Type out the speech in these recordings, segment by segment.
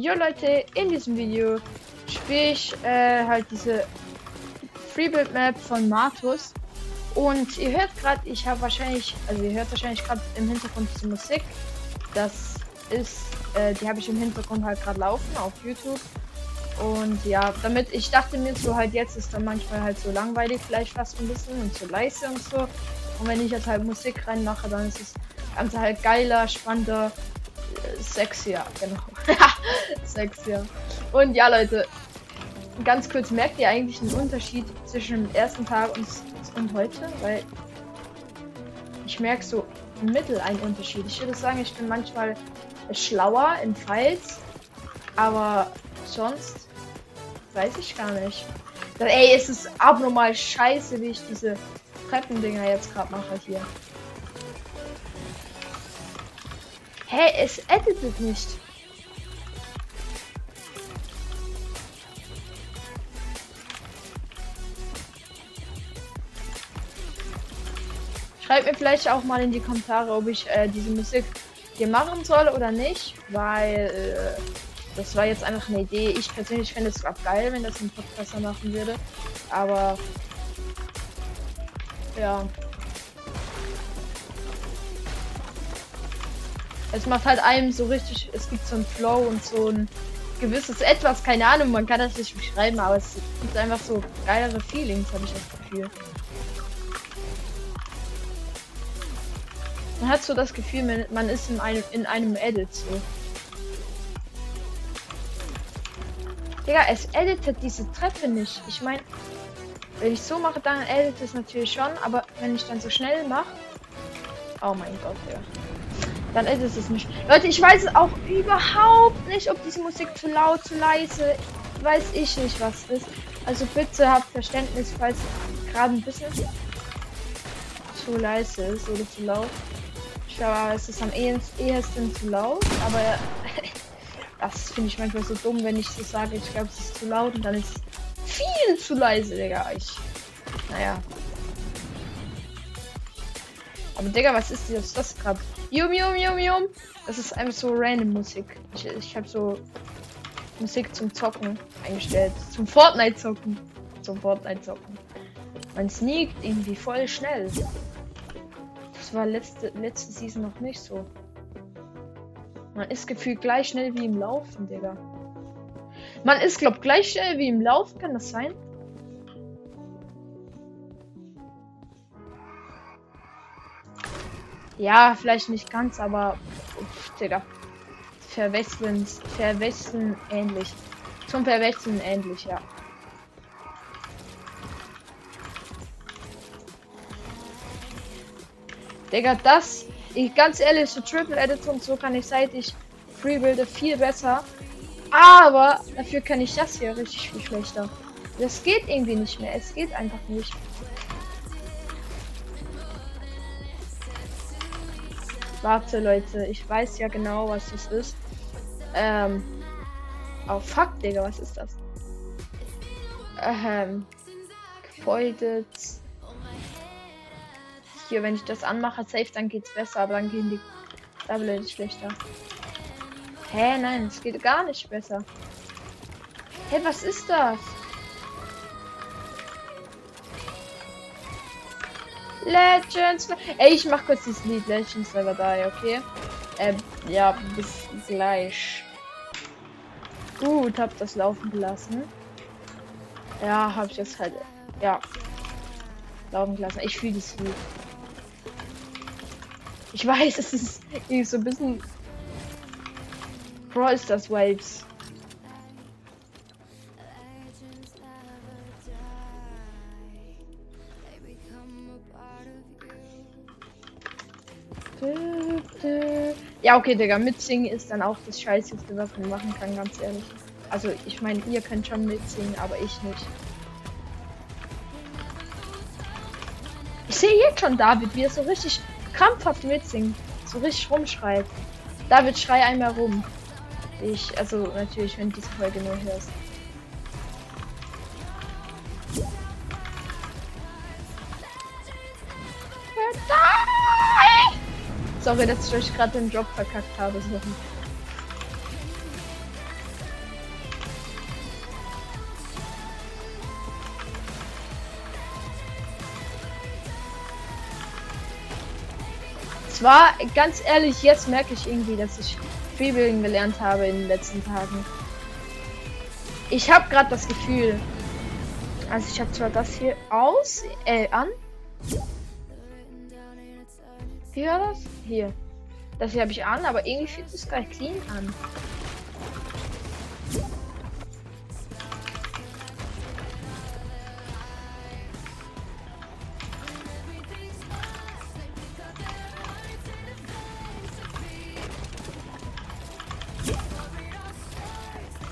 Jo Leute, in diesem Video spiele ich äh, halt diese Freebuild Map von Martus. Und ihr hört gerade, ich habe wahrscheinlich, also ihr hört wahrscheinlich gerade im Hintergrund diese Musik. Das ist, äh, die habe ich im Hintergrund halt gerade laufen auf YouTube. Und ja, damit ich dachte mir so halt jetzt ist dann manchmal halt so langweilig vielleicht fast ein bisschen und so leise und so. Und wenn ich jetzt halt Musik reinmache, dann ist es Ganze halt geiler, spannender, äh, sexier, genau. sexier. Und ja, Leute, ganz kurz, merkt ihr eigentlich einen Unterschied zwischen dem ersten Tag und, und heute? Weil ich merke so im Mittel einen Unterschied. Ich würde sagen, ich bin manchmal schlauer in Files, aber sonst weiß ich gar nicht. Ey, es ist abnormal scheiße, wie ich diese Treppendinger jetzt gerade mache hier. Hä, es editet nicht. Schreibt mir vielleicht auch mal in die Kommentare, ob ich äh, diese Musik hier machen soll oder nicht, weil äh, das war jetzt einfach eine Idee. Ich persönlich fände es geil, wenn das ein Podcaster machen würde, aber ja. Es macht halt einem so richtig, es gibt so ein Flow und so ein gewisses Etwas, keine Ahnung, man kann das nicht beschreiben, aber es gibt einfach so geilere Feelings, habe ich das Gefühl. Man hat so das Gefühl, man ist in einem, in einem Edit so. Digga, es editet diese Treppe nicht. Ich meine, wenn ich so mache, dann editet es natürlich schon, aber wenn ich dann so schnell mache. Oh mein Gott, ja. Dann ist es nicht. Leute, ich weiß auch überhaupt nicht, ob diese Musik zu laut, zu leise. Weiß ich nicht, was ist. Also bitte habt Verständnis, falls gerade ein bisschen zu leise ist oder zu laut. Ich glaube, es ist am ehesten zu laut, aber das finde ich manchmal so dumm, wenn ich so sage, ich glaube, es ist zu laut und dann ist es viel zu leise, Digga. Ich. Naja. Aber Digga, was ist das, das gerade? Yum, yum, yum, yum. Das ist einfach so random Musik. Ich, ich habe so Musik zum Zocken eingestellt. Zum Fortnite zocken. Zum Fortnite zocken. Man sneakt irgendwie voll schnell. Das war letzte, letzte Season noch nicht so. Man ist gefühlt gleich schnell wie im Laufen, Digga. Man ist, glaub, gleich schnell wie im Laufen, kann das sein? Ja, vielleicht nicht ganz, aber Digga. Verwechseln, verwechseln ähnlich. Zum Verwechseln ähnlich, ja. Digga, das, ich ganz ehrlich, so Triple Edit und so kann ich seit ich Freebuilde viel besser. Aber dafür kann ich das hier richtig viel schlechter. Das geht irgendwie nicht mehr. Es geht einfach nicht. Warte, Leute, ich weiß ja genau, was das ist. Ähm. Oh, fuck, Digga, was ist das? Ähm. Gefeudet. Hier, wenn ich das anmache, safe, dann geht's besser, aber dann gehen die Double schlechter. Hä, nein, es geht gar nicht besser. Hä, was ist das? Legends. Ey, ich mach kurz das Lied Legends Never Die, okay? Ähm, ja, bis gleich. Gut, hab das laufen gelassen. Ja, hab ich jetzt halt. Ja. Laufen gelassen. Ich fühle das Lied. Ich weiß, es ist so ein bisschen. Brawl Stars Waves. Ja, okay, Digga, mitsingen ist dann auch das Scheißeste, was man machen kann, ganz ehrlich. Also, ich meine, ihr könnt schon mitsingen, aber ich nicht. Ich sehe jetzt schon David, wie er so richtig krampfhaft mitsingt. So richtig rumschreit. David, schrei einmal rum. Ich, also natürlich, wenn du diese Folge nur hörst. Sorry, dass ich euch gerade den Job verkackt habe. So. Zwar, ganz ehrlich, jetzt merke ich irgendwie, dass ich Freebuilding gelernt habe in den letzten Tagen. Ich habe gerade das Gefühl. Also ich habe zwar das hier aus, äh, an. Wie war das? Hier. Das hier habe ich an, aber irgendwie fühlt es gleich clean an.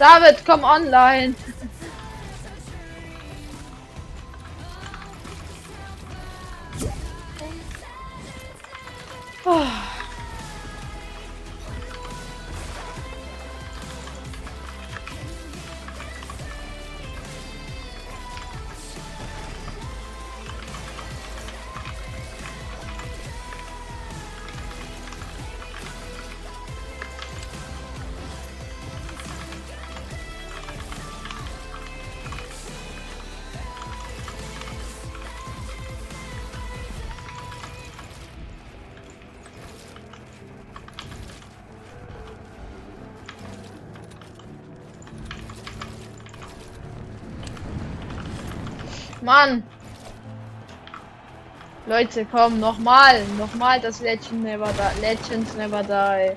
David, komm online. Oh. Mann. Leute, komm, nochmal. Nochmal das Legend Never Die. Legends Never Die.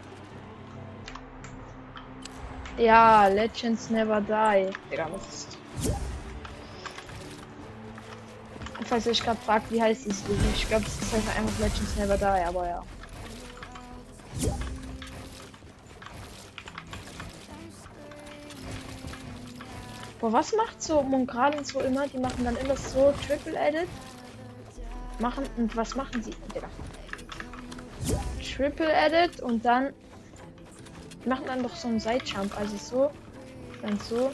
Ja, Legends Never Die. Digga, was ist... Falls ihr euch gerade fragt, wie heißt Lied? Ich glaube, es ist einfach Legends Never Die, aber ja. Boah, was macht so Mongralen so immer? Die machen dann immer so Triple Edit. Machen und was machen sie? Digga. Triple Edit und dann machen dann doch so einen Sidejump, also so, dann so.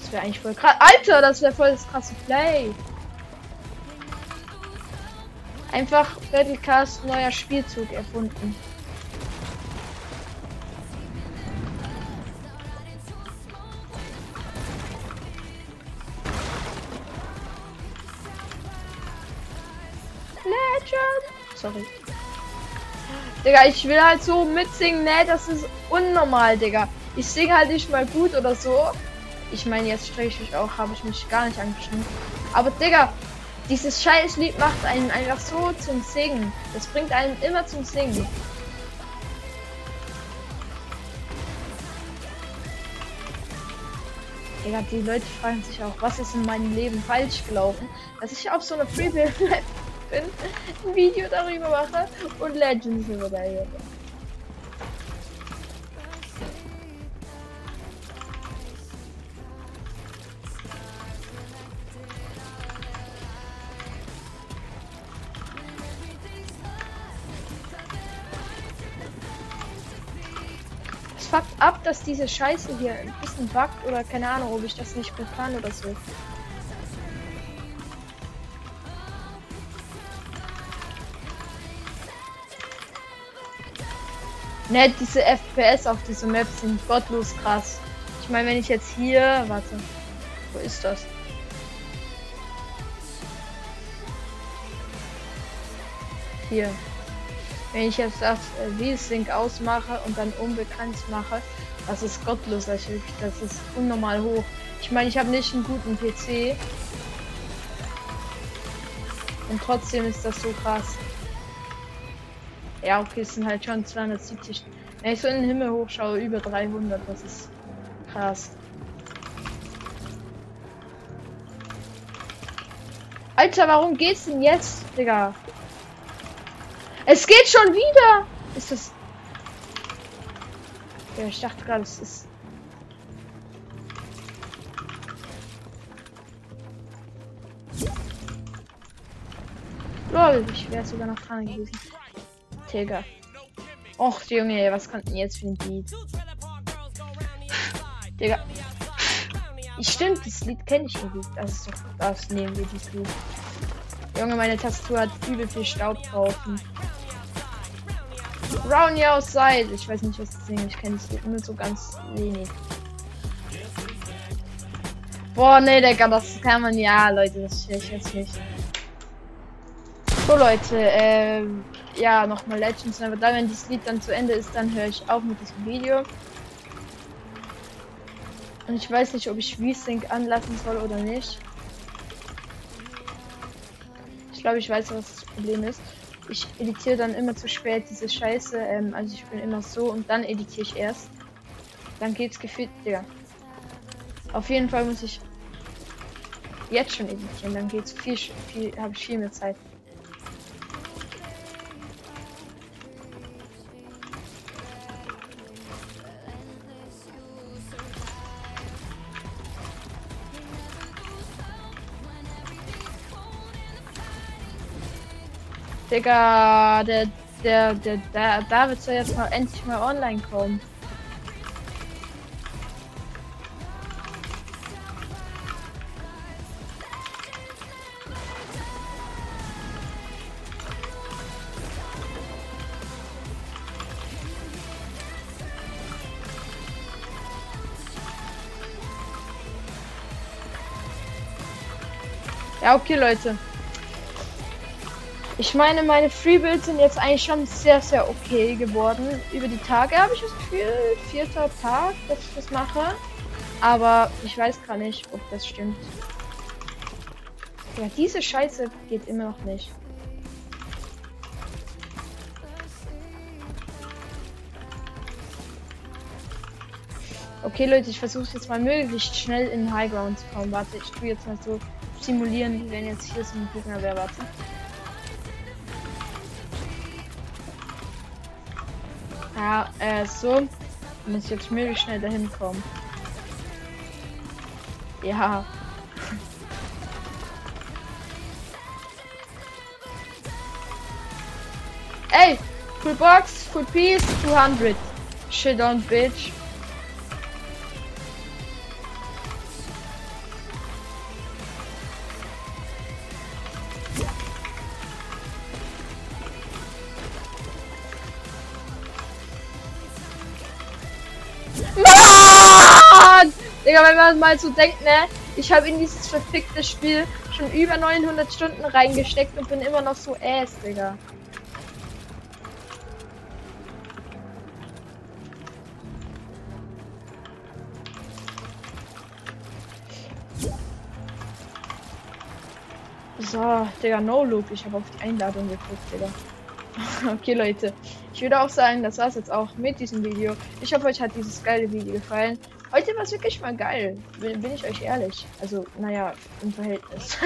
Das wäre eigentlich voll krass. Alter, das wäre voll das krasse Play. Einfach Battlecast neuer Spielzug erfunden. Sorry. Digga, ich will halt so mitsingen, ne? Das ist unnormal, Digga. Ich singe halt nicht mal gut oder so. Ich meine, jetzt spreche ich auch, habe ich mich gar nicht angeschnitten. Aber Digga, dieses scheiß Lied macht einen einfach so zum Singen. Das bringt einen immer zum Singen. Digga, die Leute fragen sich auch, was ist in meinem Leben falsch gelaufen, dass ich auf so eine Freebuild bin, ein Video darüber mache und Legends überlege. Es fuckt ab, dass diese Scheiße hier ein bisschen buggt oder keine Ahnung, ob ich das nicht gut kann oder so. Ne, diese FPS auf dieser Map sind gottlos krass. Ich meine, wenn ich jetzt hier, warte, wo ist das? Hier. Wenn ich jetzt das äh, V-Sync ausmache und dann unbekannt mache, das ist gottlos, das ist unnormal hoch. Ich meine, ich habe nicht einen guten PC. Und trotzdem ist das so krass. Ja, okay, es sind halt schon 270. Wenn ich so in den Himmel hochschaue, über 300, das ist krass. Alter, warum geht's denn jetzt, Digga? Es geht schon wieder! Ist das... Ja, ich dachte gerade, es ist... Lol, ich wäre sogar noch dran gewesen. Digga. Och, Junge, was kommt denn jetzt für ein Lied? Digga. Stimmt, das Lied kenne ich irgendwie. Das ist doch. Das nehmen wir dieses Lied. Junge, meine Tastatur hat übel viel Staub drauf. Round your. Ich weiß nicht, was das Ding Ich kenne es nur so ganz wenig. Boah, nee, Digga, das kann man ja, Leute, das ich jetzt nicht. So Leute, äh, ja, nochmal Legends Never Die. Wenn dieses Lied dann zu Ende ist, dann höre ich auf mit diesem Video. Und ich weiß nicht, ob ich V-Sync anlassen soll oder nicht. Ich glaube, ich weiß, was das Problem ist. Ich editiere dann immer zu spät diese Scheiße. Ähm, also ich bin immer so und dann editiere ich erst. Dann geht's gefühlt, ja. Auf jeden Fall muss ich jetzt schon editieren. Dann geht's viel, viel, habe ich viel mehr Zeit. Digga, der, der, der, der David soll jetzt mal endlich mal online kommen. Ja, okay, Leute. Ich meine, meine Freebuilds sind jetzt eigentlich schon sehr, sehr okay geworden. Über die Tage habe ich das Gefühl, vierter Tag, dass ich das mache. Aber ich weiß gar nicht, ob das stimmt. Ja, diese Scheiße geht immer noch nicht. Okay, Leute, ich versuche jetzt mal möglichst schnell in High Ground zu kommen. Warte, ich tue jetzt mal so simulieren, wenn jetzt hier so ein Gegner wäre. Warte. Ja, äh, so. Muss jetzt möglichst schnell dahin kommen. Ja. Ey, full box, full piece, 200. Shit on, bitch. Man mal so denkt, ne? Ich habe in dieses verfickte Spiel schon über 900 Stunden reingesteckt und bin immer noch so ass, Digga. So, Digga, no look. Ich habe auf die Einladung geguckt, Digga. okay, Leute. Ich würde auch sagen, das war's jetzt auch mit diesem Video. Ich hoffe, euch hat dieses geile Video gefallen. Heute war es wirklich mal geil. Bin, bin, ich euch ehrlich. Also, naja, im Verhältnis.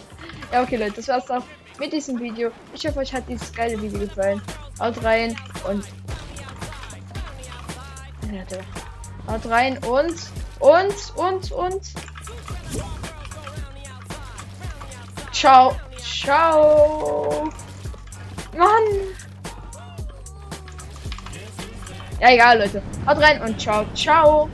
ja, okay, Leute, das war's auch mit diesem Video. Ich hoffe, euch hat dieses geile Video gefallen. Haut rein und. Haut rein und. Und, und, und. Ciao. Ciao. Mann. Ja, egal, Leute. Haut rein und ciao, ciao.